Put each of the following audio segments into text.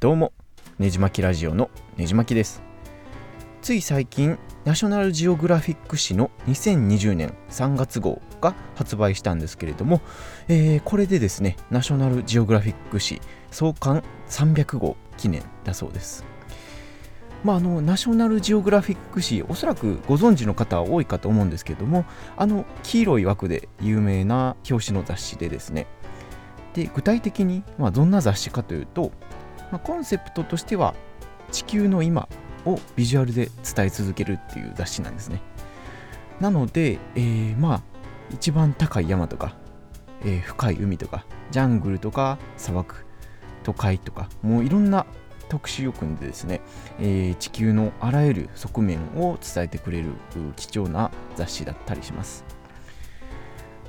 どうもねじまきラジオのねじまきです。つい最近ナショナルジオグラフィック誌の2020年3月号が発売したんですけれども、えー、これでですねナショナルジオグラフィック誌創刊300号記念だそうです。まあ、あのナショナルジオグラフィック誌おそらくご存知の方は多いかと思うんですけどもあの黄色い枠で有名な表紙の雑誌でですね。で具体的に、まあ、どんな雑誌かというと、まあ、コンセプトとしては地球の今をビジュアルで伝え続けるっていう雑誌なんですね。なので、えー、まあ一番高い山とか、えー、深い海とかジャングルとか砂漠都会とかもういろんな特集を組んでですね、えー、地球のあらゆる側面を伝えてくれる貴重な雑誌だったりします。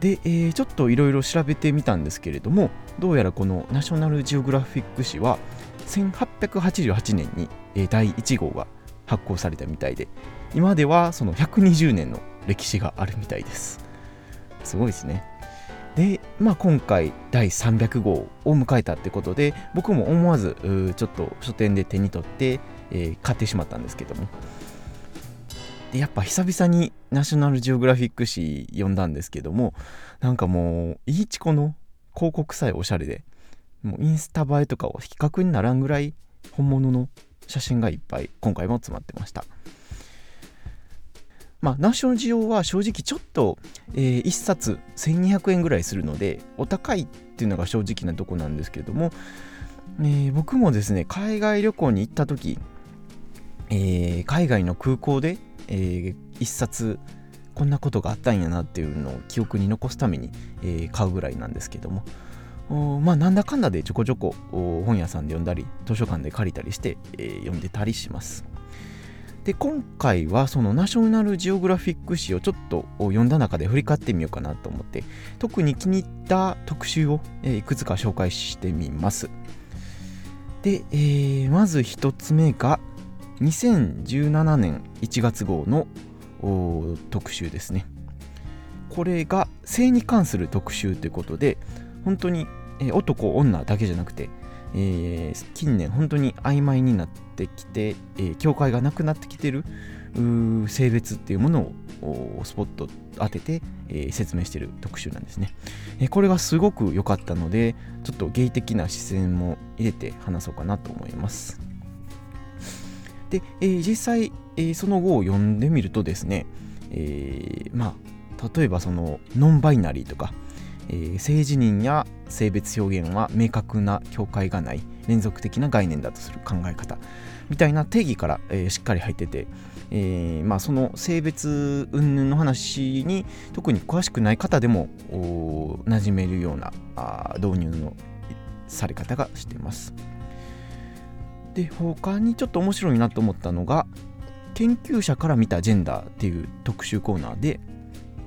で、えー、ちょっといろいろ調べてみたんですけれどもどうやらこのナショナルジオグラフィック誌は1888年に、え、第1号が発行されたみたいで今ではその120年の歴史があるみたいです。すごいですね。で、まあ、今回第300号を迎えたってことで僕も思わずちょっと書店で手に取って、えー、買ってしまったんですけども。でやっぱ久々にナショナルジオグラフィック誌読んだんですけどもなんかもういいチコの広告さえおしゃれでもうインスタ映えとかを比較にならんぐらい本物の写真がいっぱい今回も詰まってました。まあ、ナショナルジオは正直ちょっと、えー、1冊1200円ぐらいするのでお高いっていうのが正直なとこなんですけれども、えー、僕もですね海外旅行に行った時、えー、海外の空港でえー、一冊こんなことがあったんやなっていうのを記憶に残すために、えー、買うぐらいなんですけども。まあなんだかんだでちょこちょこ本屋さんで読んだり図書館で借りたりして、えー、読んでたりします。で今回はそのナショナルジオグラフィック誌をちょっと読んだ中で振り返ってみようかなと思って特に気に入った特集を、えー、いくつか紹介してみます。で、えー、まず1つ目が2017年1月号の特集ですね。これが性に関する特集ということで本当に、えー、男女だけじゃなくて、えー、近年本当に曖昧になってきて、えー、境界がなくなってきてる性別っていうものをスポット当てて、えー、説明してる特集なんですね、えー、これがすごく良かったのでちょっとゲイ的な視線も入れて話そうかなと思います。で、えー、実際、え、その後を読んでみるとですね、え、まあ例えばそのノンバイナリーとか、えー、性自認や性別表現は明確な境界がない連続的な概念だとする考え方みたいな定義から、えー、しっかり入ってて、えーまあ、その性別云々の話に特に詳しくない方でも馴染めるようなあ導入のされ方がしてます。で他にちょっと面白いなと思ったのが研究者から見たジェンダーっていう特集コーナーで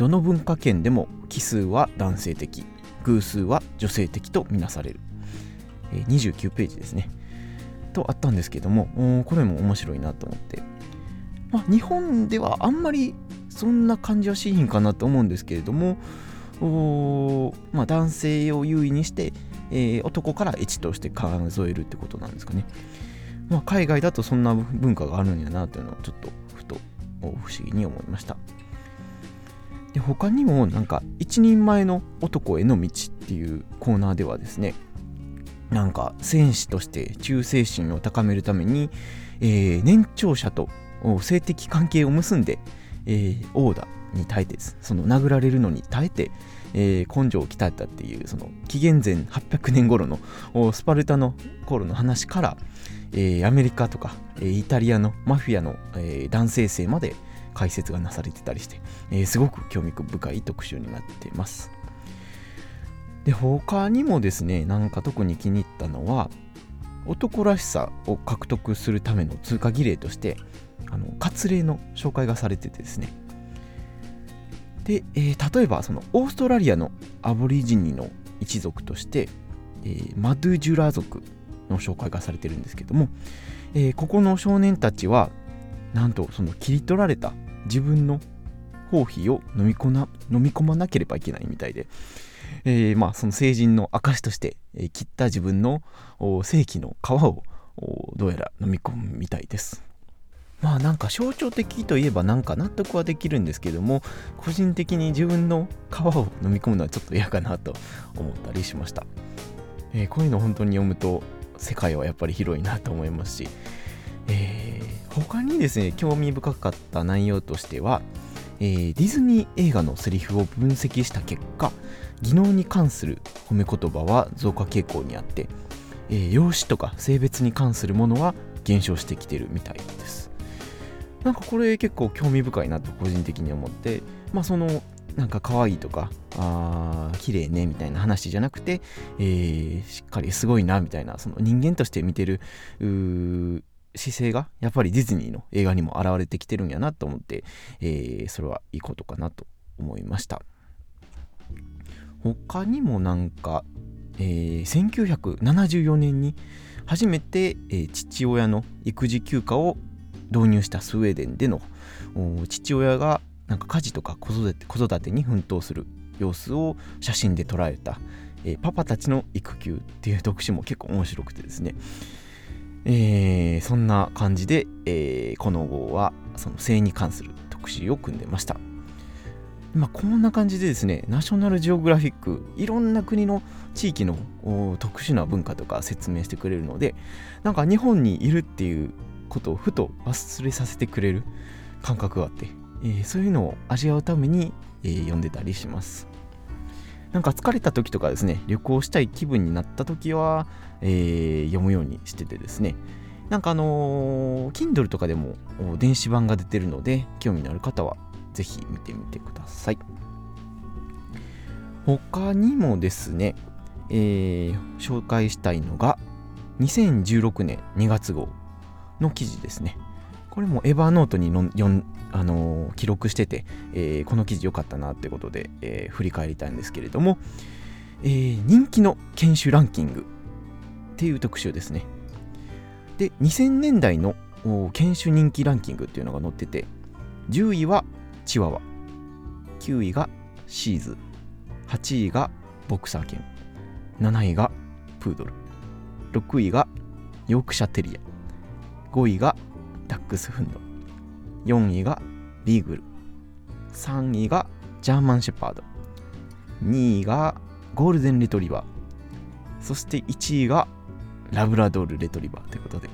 どの文化圏でも奇数は男性的偶数は女性的とみなされる、えー、29ページですね。とあったんですけどもこれも面白いなと思って、まあ、日本ではあんまりそんな感じはしひんかなと思うんですけれどもおまあ、男性を優位にして、えー、男から1として数えるってことなんですかね。まあ、海外だとそんな文化があるんやなというのをちょっとふと不思議に思いました。で他にもなんか一人前の男への道っていうコーナーではですねなんか戦士として忠誠心を高めるために、えー、年長者と性的関係を結んで、えー、オーダーに耐えてその殴られるのに耐えて、えー、根性を鍛えたっていうその紀元前800年頃のスパルタの頃の話から、えー、アメリカとか、えー、イタリアのマフィアの、えー、男性性まで解説がなされてたりして、えー、すごく興味深い特集になっています。で他にもですねなんか特に気に入ったのは男らしさを獲得するための通過儀礼としてあの割礼の紹介がされててですねで、えー、例えばそのオーストラリアのアボリジニの一族として、えー、マドゥジュラ族の紹介がされてるんですけども、えー、ここの少年たちはなんとその切り取られた自分の包皮を飲み込な飲み込まなければいけないみたいで、えー、まあその成人の証として、え、切った自分の性器の皮をどうやら飲み込むみたいです。まあなんか象徴的といえばなんか納得はできるんですけども個人的に自分の皮を飲み込むのはちょっと嫌かなと思ったりしました、えー、こういうの本当に読むと世界はやっぱり広いなと思いますし、えー、他にですね興味深かった内容としては、えー、ディズニー映画のセリフを分析した結果技能に関する褒め言葉は増加傾向にあって、えー、容姿とか性別に関するものは減少してきてるみたいです。なんかこれ結構興味深いなと個人的に思ってまあそのなんか可愛いとかあ綺麗ねみたいな話じゃなくて、えー、しっかりすごいなみたいなその人間として見てる姿勢がやっぱりディズニーの映画にも現れてきてるんやなと思って、えー、それはいいことかなと思いました。他にもなんか、えー、1974年に初めて、えー、父親の育児休暇を導入したスウェーデンでの父親がなんか家事とか子育て子育てに奮闘する様子を写真で捉えた、えー、パパたちの育休っていう特集も結構面白くてですね、えー、そんな感じで、えー、この号はその性に関する特集を組んでました。まあ、こんな感じでですね、ナショナルジオグラフィック、いろんな国の地域の特殊な文化とか説明してくれるので、なんか日本にいるっていうことをふと忘れさせてくれる感覚があって、えー、そういうのを味わうために、えー、読んでたりします。なんか疲れた時とかですね、旅行したい気分になった時は、えー、読むようにしててですね、なんかあのー、Kindle とかでも電子版が出てるので、興味のある方はぜひ見てみてください。他にもですね、えー、紹介したいのが2016年2月号の記事ですね。これもエヴァーノートにのんあのー、記録してて、えー、この記事良かったなってことで、えー、振り返りたいんですけれども、え、人気の犬種ランキングていう特集ですね。で、2000年代の犬種人気ランキングっていうのが載ってて、10位はチワワ9位がシーズ8位がボクサー犬7位がプードル6位がヨークシャテリア5位がダックスフンド4位がビーグル3位がジャーマンシェパード2位がゴールデンレトリバーそして1位がラブラドールレトリバーということで。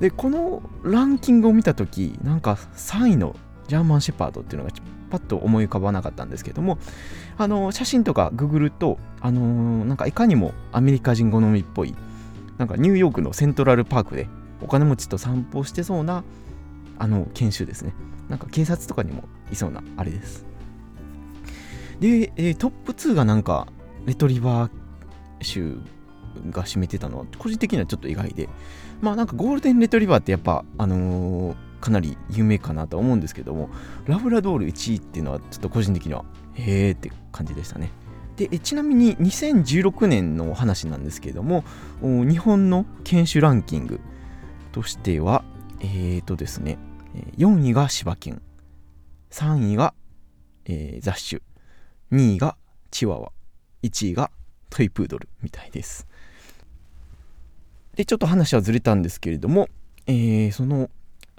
でこのランキングを見た時なんか3位のジャーマンシェパードっていうのがパッと思い浮かばなかったんですけどもあの写真とかググるとあのー、なんかいかにもアメリカ人好みっぽいなんかニューヨークのセントラルパークでお金持ちと散歩してそうなあの研修ですね。なんか警察とかにもいそうなあれです。で、えー、トップ2がなんかレトリバー州が占めてたのは個人的にはちょっと意外で。まあなんかゴールデンレトリバーってやっぱあのーかなり有名かなと思うんですけどもラブラドール1位っていうのはちょっと個人的にはへーって感じでしたね。でちなみに2016年の話なんですけども日本の犬種ランキングとしてはえーとですね4位が柴犬3位が、えー、雑種2位がチワワ1位がトイプードルみたいです。でちょっと話はずれたんですけれども、えー、その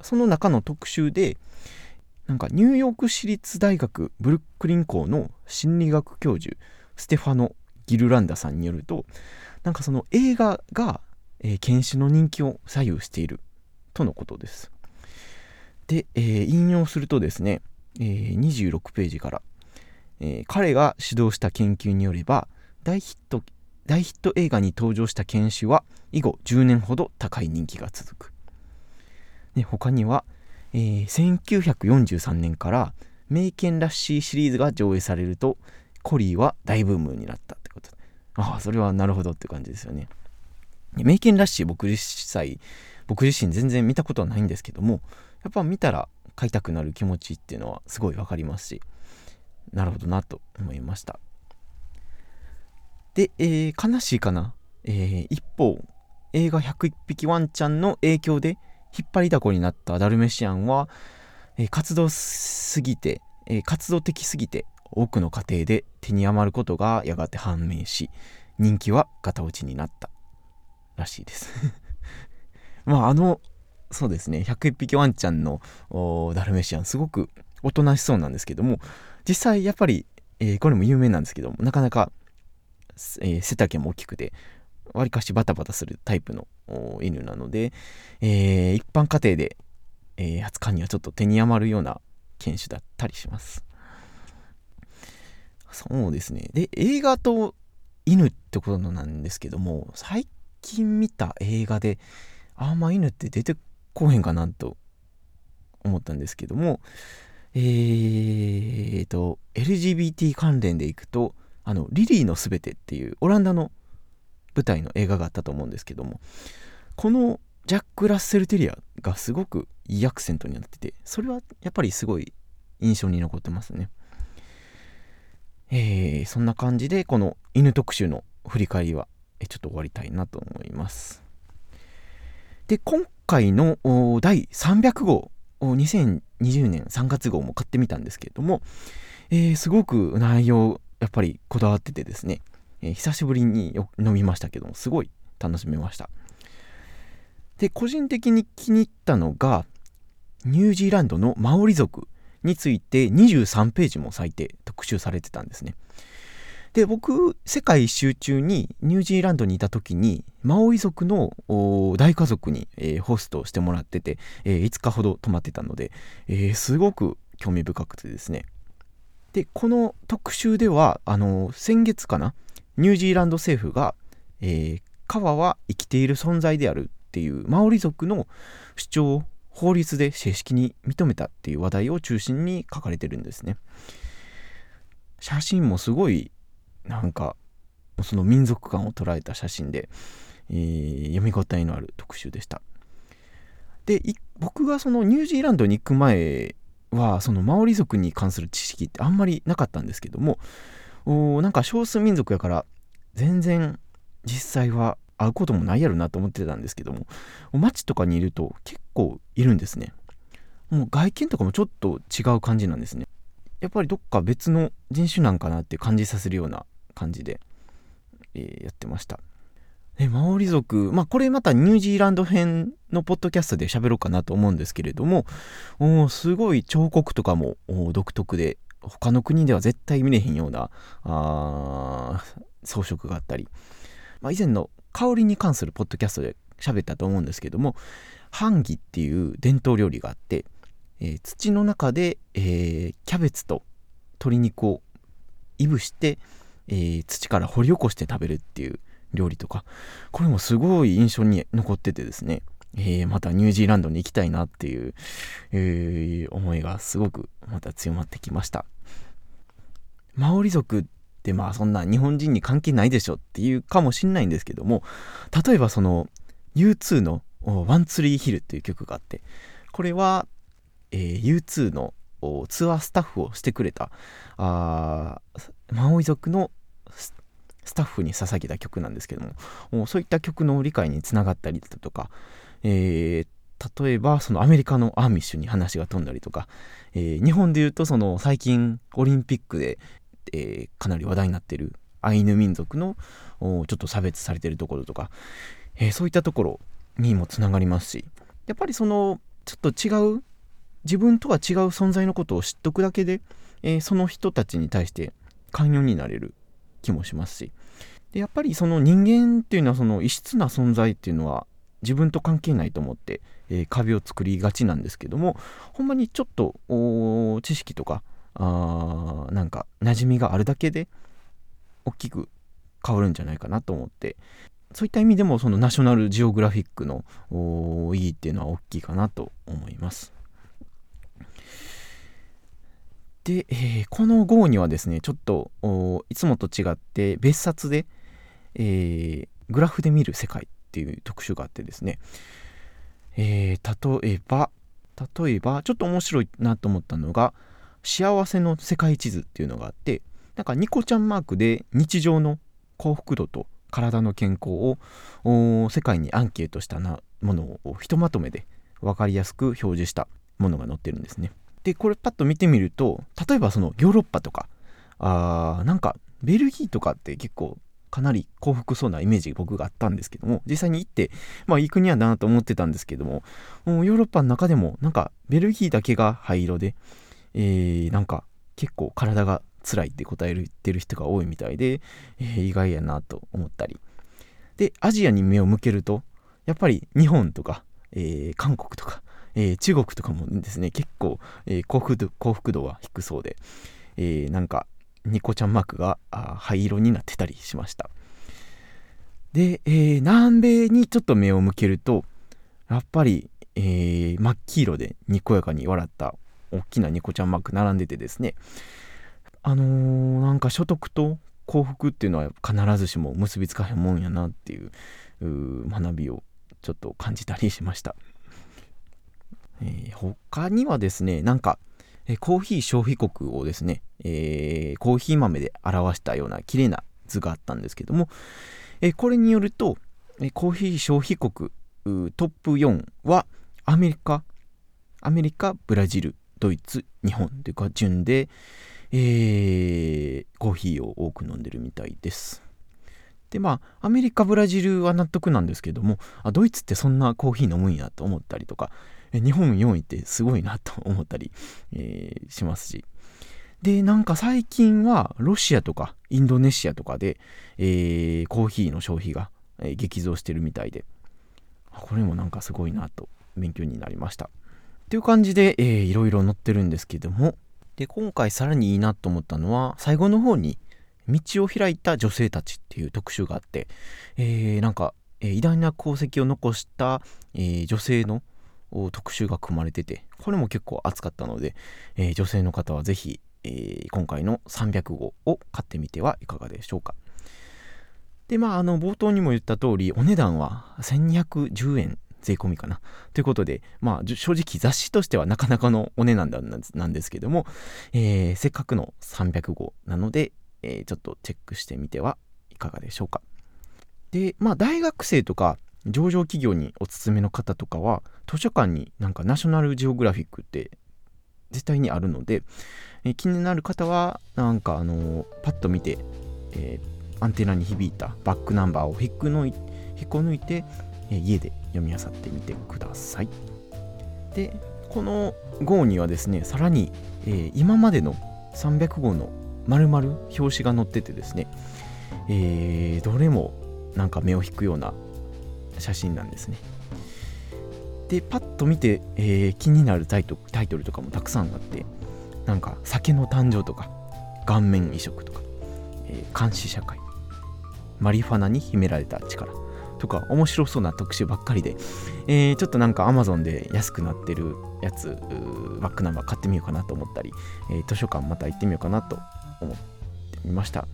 その中の特集でなんかニューヨーク市立大学ブルックリン校の心理学教授ステファノ・ギルランダさんによるとなんかその映画が、えー、犬種の人気を左右しているとのことです。で、えー、引用するとですね、えー、26ページから、えー、彼が主導した研究によれば大ヒット大ヒット映画に登場した犬種は以後10年ほど高い人気が続く。で他には、えー、1943年からメイケン・ラッシーシリーズが上映されるとコリーは大ブームになったってこと。ああそれはなるほどって感じですよね。メイケン・ラッシー僕自身僕自身全然見たことはないんですけどもやっぱ見たら買いたくなる気持ちっていうのはすごい分かりますしなるほどなと思いました。で、えー、悲しいかな、えー、一方映画101匹ワンちゃんの影響で引っ張りだこになったダルメシアンは、えー、活動すぎて、え、活動的すぎて多くの家庭で手に余ることがやがて判明し人気はガタ落ちになったらしいです。まああのそうですね101匹ワンちゃんのダルメシアンすごくおとなしそうなんですけども実際やっぱり、えー、これも有名なんですけどもなかなか、えー、背丈も大きくてわりかしバタバタするタイプの犬なので、えー、一般家庭で、えー、扱うにはちょっと手に余るような犬種だったりします。そうですね。で映画と犬ってことなんですけども最近見た映画であんま犬って出てこへんかなと思ったんですけどもえーと LGBT 関連でいくとあのリリーのすべてっていうオランダの舞台の映画があったと思うんですけどもこのジャック・ラッセル・テリアがすごくいいアクセントになっててそれはやっぱりすごい印象に残ってますね。えー、そんな感じでこの犬特集の振り返りはちょっと終わりたいなと思います。で今回の第300号2020年3月号も買ってみたんですけれども、えー、すごく内容やっぱりこだわっててですね、えー、久しぶりに飲みましたけどもすごい楽しめました。で個人的に気に入ったのがニュージーランドのマオリ族について23ページも割いて特集されてたんですね。で僕世界一周中にニュージーランドにいた時にマオイ族の大家族に、えー、ホストをしてもらってて、えー、5日ほど泊まってたので、えー、すごく興味深くてですね。でこの特集ではあの先月かなニュージーランド政府が、えー、川は生きている存在であるっていうマオリ族の主張を法律で正式に認めたっていう話題を中心に書かれてるんですね。写真もすごいなんかその民族感を捉えた写真で、えー、読み応えのある特集でした。で僕がそのニュージーランドに行く前はそのマオリ族に関する知識ってあんまりなかったんですけどもおなんか少数民族やから全然実際は会うこともないやろなと思ってたんですけども街とかにいると結構いるんですね。もう外見とかもちょっと違う感じなんですね。やっぱりどっか別の人種なんかなって感じさせるような感じで、えー、やってました。でマオリ族。まあこれまたニュージーランド編のポッドキャストで喋ろうかなと思うんですけれども。おすごい彫刻とかも独特で。他の国では絶対見れへんようなあ装飾があったり、まあ、以前の香りに関するポッドキャストで喋ったと思うんですけども。ハンギっていう伝統料理があって、えー、土の中で、えー、キャベツと鶏肉をいぶして、えー、土から掘り起こして食べるっていう料理とか。これもすごい印象に残っててですね、えー、またニュージーランドに行きたいなっていう、えー、思いがすごくまた強まってきました。マオリ族ってまあそんな日本人に関係ないでしょっていうかもしんないんですけども例えばその U2 の「ワンツリーヒル」っていう曲があってこれは、えー、U2 のツアースタッフをしてくれたあマオイ族のススタッフに捧げた曲なんですけどもそういった曲の理解につながったりだとか、えー、例えばそのアメリカのアーミッシュに話が飛んだりとか、えー、日本でいうとその最近オリンピックで、えー、かなり話題になってるアイヌ民族のちょっと差別されてるところとか、えそういったところにもつながりますしやっぱりそのちょっと違う自分とは違う存在のことを知っとくだけで、えその人たちに対して寛容になれる。気もしますしでやっぱりその人間っていうのはその異質な存在っていうのは自分と関係ないと思って、えー、壁を作りがちなんですけどもほんまにちょっと知識とかあーなんか馴染みがあるだけで大きく変わるんじゃないかなと思ってそういった意味でもそのナショナルジオグラフィックの意義っていうのは大きいかなと思います。で、えー、この号にはですねちょっといつもと違って別冊で、えー、グラフで見る世界っていう特集があってですね、えー、例えば例えばちょっと面白いなと思ったのが幸せの世界地図っていうのがあってなんかニコちゃんマークで日常の幸福度と体の健康を世界にアンケートしたなものをひとまとめで分かりやすく表示したものが載ってるんですね。でこれパッと見てみると例えばそのヨーロッパとかあーなんかベルギーとかって結構かなり幸福そうなイメージ僕があったんですけども実際に行ってまあいい国やなと思ってたんですけどももうヨーロッパの中でもなんかベルギーだけが灰色で、えー、なんか結構体が辛いって答えてる人が多いみたいで、えー、意外やなと思ったり。でアジアに目を向けるとやっぱり日本とか、えー、韓国とか、えー、中国とかもですね結構、え幸福度幸福度は低そうで、えなんかニコちゃんマークが灰色になってたりしました。で、えー、南米にちょっと目を向けるとやっぱり、えー、真っ黄色でにこやかに笑った大きなニコちゃんマーク並んでてですねあのー、なんか所得と幸福っていうのは必ずしも結びつかへんもんやなっていう学びをちょっと感じたりしました、えー、他にはですねなんかえコーヒー消費国をですね、えー、コーヒー豆で表したような綺麗な図があったんですけども、えこれによると、えコーヒー消費国トップ4はアメリカアメリカブラジルドイツ日本というか順で、えー、コーヒーを多く飲んでるみたいです。でまあアメリカブラジルは納得なんですけどもあドイツってそんなコーヒー飲むんやと思ったりとか日本4位ってすごいなと思ったり、えー、しますし。で、なんか最近はロシアとかインドネシアとかで、えー、コーヒーの消費が、激増してるみたいで、これもなんかすごいなと勉強になりました。という感じで、えー、いろいろ載ってるんですけども、で、今回さらにいいなと思ったのは、最後の方に、道を開いた女性たちっていう特集があって、えー、なんか、えー、偉大な功績を残した、えー、女性の特集が組まれてて、これも結構熱かったので、えー、女性の方はぜひ、えー、今回の300号を買ってみてはいかがでしょうか。で、まあ、あの、冒頭にも言った通り、お値段は1210円税込みかな。ということで、まあ、正直雑誌としてはなかなかのお値段なんですけども、えー、せっかくの300号なので、えー、ちょっとチェックしてみてはいかがでしょうか。で、まあ、大学生とか、上場企業におすすめの方とかは図書館になんかナショナルジオグラフィックって絶対にあるので、え気になる方はなんかあのパッと見て、えー、アンテナに響いたバックナンバーを引っこ抜い引っこ抜いて、え、家で読み漁ってみてください。でこの号にはですねさらに、えー、今までの300号の丸々表紙が載っててですね、えー、どれもなんか目を引くような写真なんですね。でパッと見て、えー、気になるタイトタイトルとかもたくさんあってなんか酒の誕生とか顔面移植とか、えー、監視社会マリファナに秘められた力とか面白そうな特集ばっかりで、えー、ちょっとなんか Amazon で安くなってるやつバックナンバー買ってみようかなと思ったり、えー、図書館また行ってみようかなと思ってみました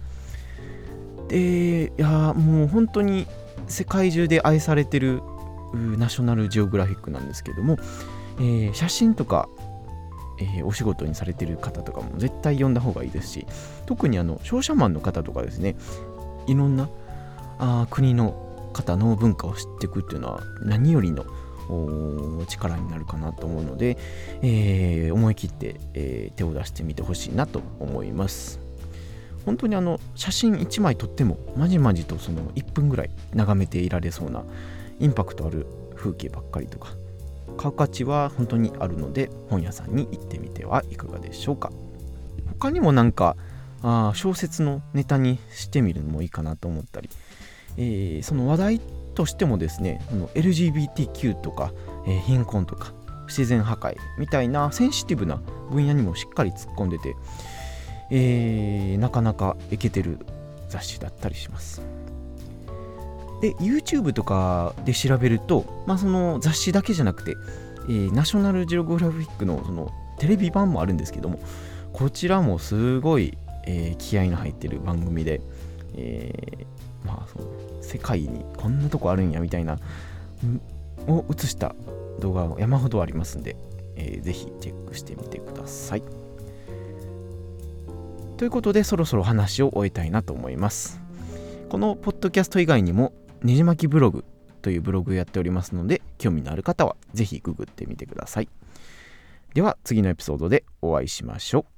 でいやもう本当に世界中で愛されてるナショナルジオグラフィックなんですけども、えー、写真とか、えー、お仕事にされてる方とかも絶対読んだ方がいいですし特にあの商社マンの方とかですねいろんなあ国の方の文化を知っていくっていうのは何よりの力になるかなと思うので、えー、思い切って、え、手を出してみてほしいなと思います。本当にあの写真1枚撮ってもまじまじとその1分ぐらい眺めていられそうなインパクトある風景ばっかりとか買う価値は本当にあるので本屋さんに行ってみてはいかがでしょうか。他にもなんかあ小説のネタにしてみるのもいいかなと思ったり、えー、その話題としてもですね LGBTQ とか、えー、貧困とか不自然破壊みたいなセンシティブな分野にもしっかり突っ込んでてえー、なかなかいけてる雑誌だったりします。で YouTube とかで調べると、まあ、その雑誌だけじゃなくて、えー、ナショナルジオグラフィックのそのテレビ版もあるんですけどもこちらもすごい、えー、気合の入ってる番組で、えー、まあその世界にこんなとこあるんやみたいなを映した動画が山ほどありますんで、えー、ぜひチェックしてみてください。ということでそろそろ話を終えたいなと思います。このポッドキャスト以外にもねじまきブログというブログをやっておりますので興味のある方は是非ググってみてください。では次のエピソードでお会いしましょう。